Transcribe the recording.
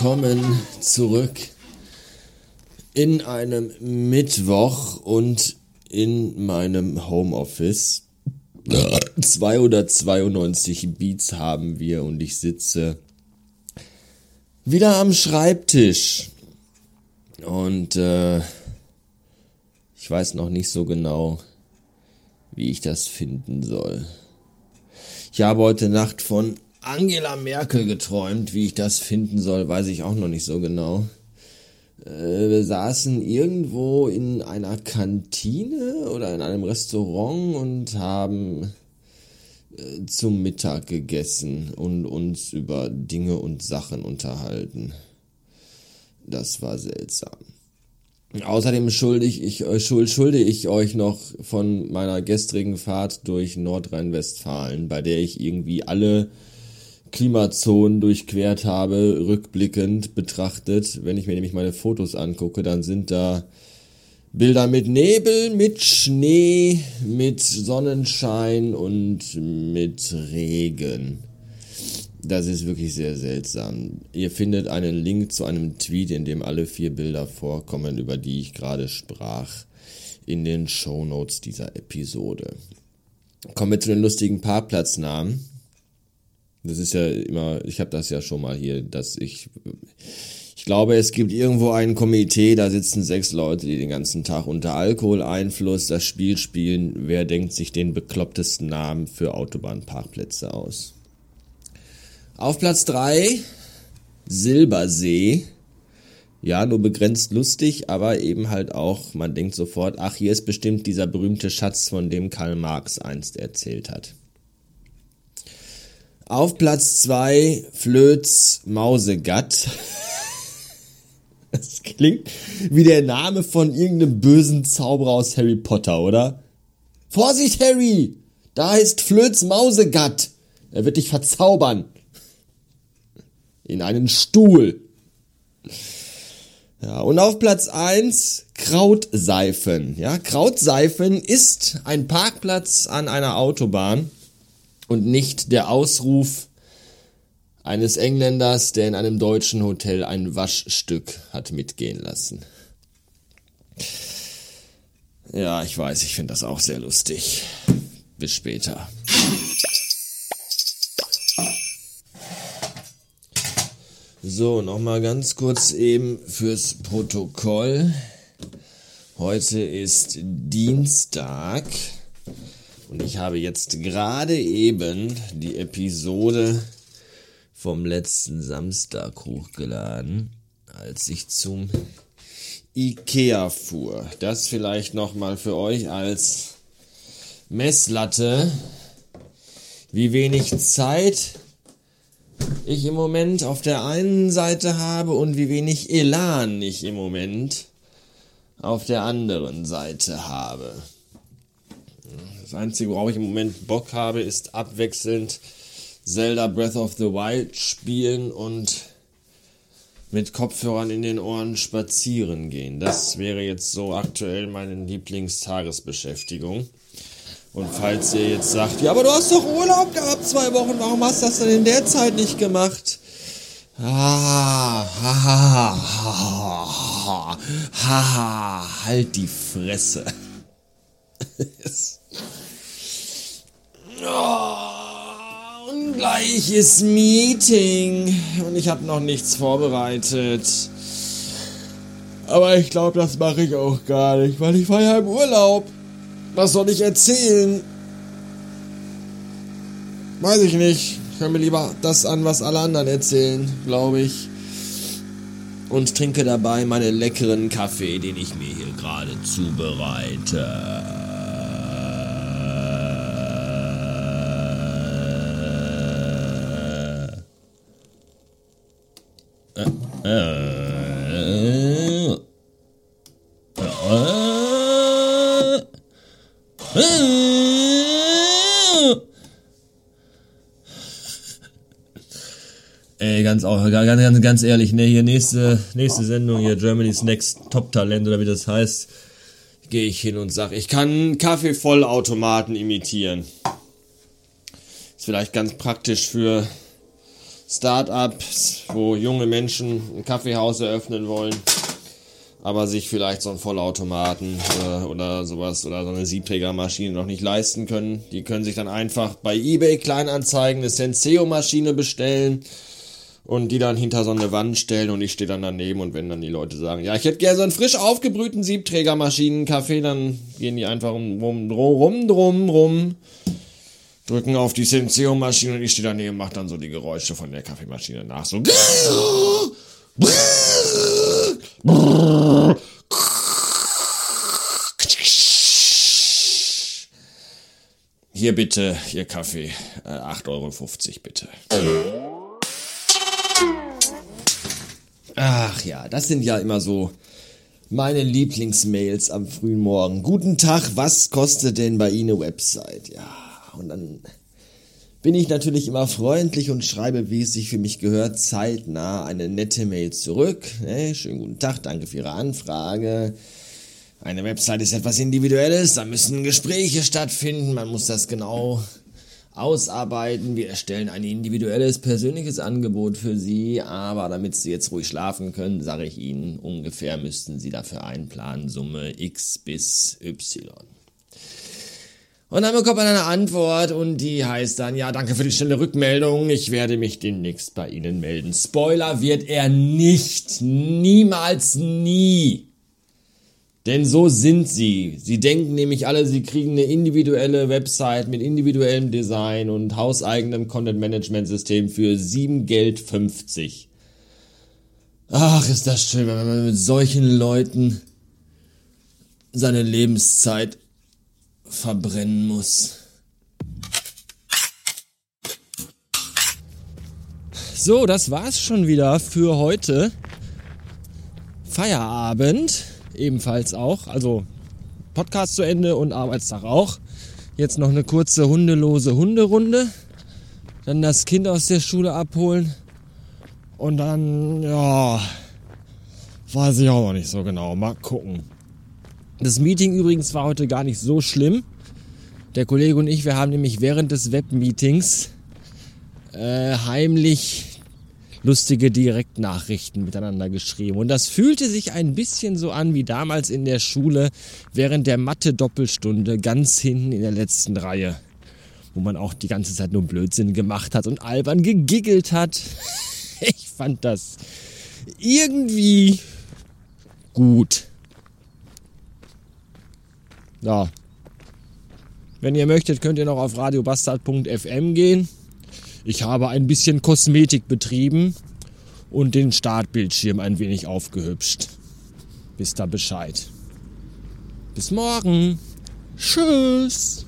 willkommen zurück in einem Mittwoch und in meinem Homeoffice. 292 Beats haben wir und ich sitze wieder am Schreibtisch. Und äh, ich weiß noch nicht so genau, wie ich das finden soll. Ich habe heute Nacht von Angela Merkel geträumt. Wie ich das finden soll, weiß ich auch noch nicht so genau. Äh, wir saßen irgendwo in einer Kantine oder in einem Restaurant und haben äh, zum Mittag gegessen und uns über Dinge und Sachen unterhalten. Das war seltsam. Außerdem schuldig ich, äh, schulde ich euch noch von meiner gestrigen Fahrt durch Nordrhein-Westfalen, bei der ich irgendwie alle Klimazonen durchquert habe, rückblickend betrachtet. Wenn ich mir nämlich meine Fotos angucke, dann sind da Bilder mit Nebel, mit Schnee, mit Sonnenschein und mit Regen. Das ist wirklich sehr seltsam. Ihr findet einen Link zu einem Tweet, in dem alle vier Bilder vorkommen, über die ich gerade sprach, in den Show Notes dieser Episode. Kommen wir zu den lustigen Parkplatznamen. Das ist ja immer, ich habe das ja schon mal hier, dass ich, ich glaube, es gibt irgendwo ein Komitee, da sitzen sechs Leute, die den ganzen Tag unter Alkoholeinfluss das Spiel spielen. Wer denkt sich den beklopptesten Namen für Autobahnparkplätze aus? Auf Platz drei Silbersee. Ja, nur begrenzt lustig, aber eben halt auch, man denkt sofort, ach, hier ist bestimmt dieser berühmte Schatz, von dem Karl Marx einst erzählt hat. Auf Platz 2 Flöts Mausegatt. Das klingt wie der Name von irgendeinem bösen Zauberer aus Harry Potter, oder? Vorsicht, Harry! Da ist Flöts Mausegatt. Er wird dich verzaubern. In einen Stuhl. Ja, und auf Platz 1 Krautseifen. Ja, Krautseifen ist ein Parkplatz an einer Autobahn und nicht der Ausruf eines Engländers, der in einem deutschen Hotel ein Waschstück hat mitgehen lassen. Ja, ich weiß, ich finde das auch sehr lustig. Bis später. So, nochmal ganz kurz eben fürs Protokoll. Heute ist Dienstag. Und ich habe jetzt gerade eben die Episode vom letzten Samstag hochgeladen, als ich zum Ikea fuhr. Das vielleicht nochmal für euch als Messlatte, wie wenig Zeit ich im Moment auf der einen Seite habe und wie wenig Elan ich im Moment auf der anderen Seite habe. Das Einzige, worauf ich im Moment Bock habe, ist abwechselnd Zelda Breath of the Wild spielen und mit Kopfhörern in den Ohren spazieren gehen. Das wäre jetzt so aktuell meine Lieblingstagesbeschäftigung. Und falls ihr jetzt sagt, ja, aber du hast doch Urlaub gehabt zwei Wochen, warum hast du das denn in der Zeit nicht gemacht? Ah, ha, ha, ha, ha, ha, halt die Fresse. Oh, und gleich Meeting und ich habe noch nichts vorbereitet. Aber ich glaube, das mache ich auch gar nicht, weil ich war ja im Urlaub. Was soll ich erzählen? Weiß ich nicht. Ich höre mir lieber das an, was alle anderen erzählen, glaube ich. Und trinke dabei meinen leckeren Kaffee, den ich mir hier gerade zubereite. Ey, ganz, ganz, ganz, ganz ehrlich, ne, hier nächste, nächste Sendung, hier Germany's Next Top Talent oder wie das heißt, gehe ich hin und sag, ich kann Kaffeevollautomaten imitieren. Ist vielleicht ganz praktisch für Start-ups, wo junge Menschen ein Kaffeehaus eröffnen wollen, aber sich vielleicht so einen Vollautomaten äh, oder sowas oder so eine Siebträgermaschine noch nicht leisten können. Die können sich dann einfach bei eBay Kleinanzeigen eine Senseo-Maschine bestellen und die dann hinter so eine Wand stellen und ich stehe dann daneben und wenn dann die Leute sagen, ja, ich hätte gerne so einen frisch aufgebrühten Siebträgermaschinenkaffee, dann gehen die einfach rum, rum, rum, rum, rum, drücken auf die Senseo-Maschine und ich stehe daneben und mache dann so die Geräusche von der Kaffeemaschine nach, so Hier bitte, Ihr Kaffee. Äh, 8,50 Euro bitte. Ach ja, das sind ja immer so meine Lieblingsmails am frühen Morgen. Guten Tag, was kostet denn bei Ihnen eine Website? Ja, und dann bin ich natürlich immer freundlich und schreibe, wie es sich für mich gehört, zeitnah eine nette Mail zurück. Ne? Schönen guten Tag, danke für Ihre Anfrage. Eine Website ist etwas Individuelles, da müssen Gespräche stattfinden, man muss das genau ausarbeiten. Wir erstellen ein individuelles, persönliches Angebot für Sie, aber damit Sie jetzt ruhig schlafen können, sage ich Ihnen, ungefähr müssten Sie dafür einplanen, Summe X bis Y. Und dann bekommt man eine Antwort und die heißt dann, ja, danke für die schnelle Rückmeldung, ich werde mich demnächst bei Ihnen melden. Spoiler wird er nicht, niemals nie. Denn so sind sie. Sie denken nämlich alle, sie kriegen eine individuelle Website mit individuellem Design und hauseigenem Content-Management-System für 7 Geld 50. Ach, ist das schön, wenn man mit solchen Leuten seine Lebenszeit verbrennen muss. So, das war's schon wieder für heute. Feierabend ebenfalls auch. Also Podcast zu Ende und Arbeitstag auch. Jetzt noch eine kurze hundelose Hunderunde. Dann das Kind aus der Schule abholen. Und dann, ja, weiß ich auch noch nicht so genau. Mal gucken. Das Meeting übrigens war heute gar nicht so schlimm. Der Kollege und ich, wir haben nämlich während des Webmeetings äh, heimlich lustige Direktnachrichten miteinander geschrieben. Und das fühlte sich ein bisschen so an wie damals in der Schule während der Mathe-Doppelstunde ganz hinten in der letzten Reihe, wo man auch die ganze Zeit nur Blödsinn gemacht hat und albern gegiggelt hat. Ich fand das irgendwie gut. Ja. Wenn ihr möchtet, könnt ihr noch auf radiobastard.fm gehen. Ich habe ein bisschen Kosmetik betrieben und den Startbildschirm ein wenig aufgehübscht. Wisst da Bescheid. Bis morgen. Tschüss.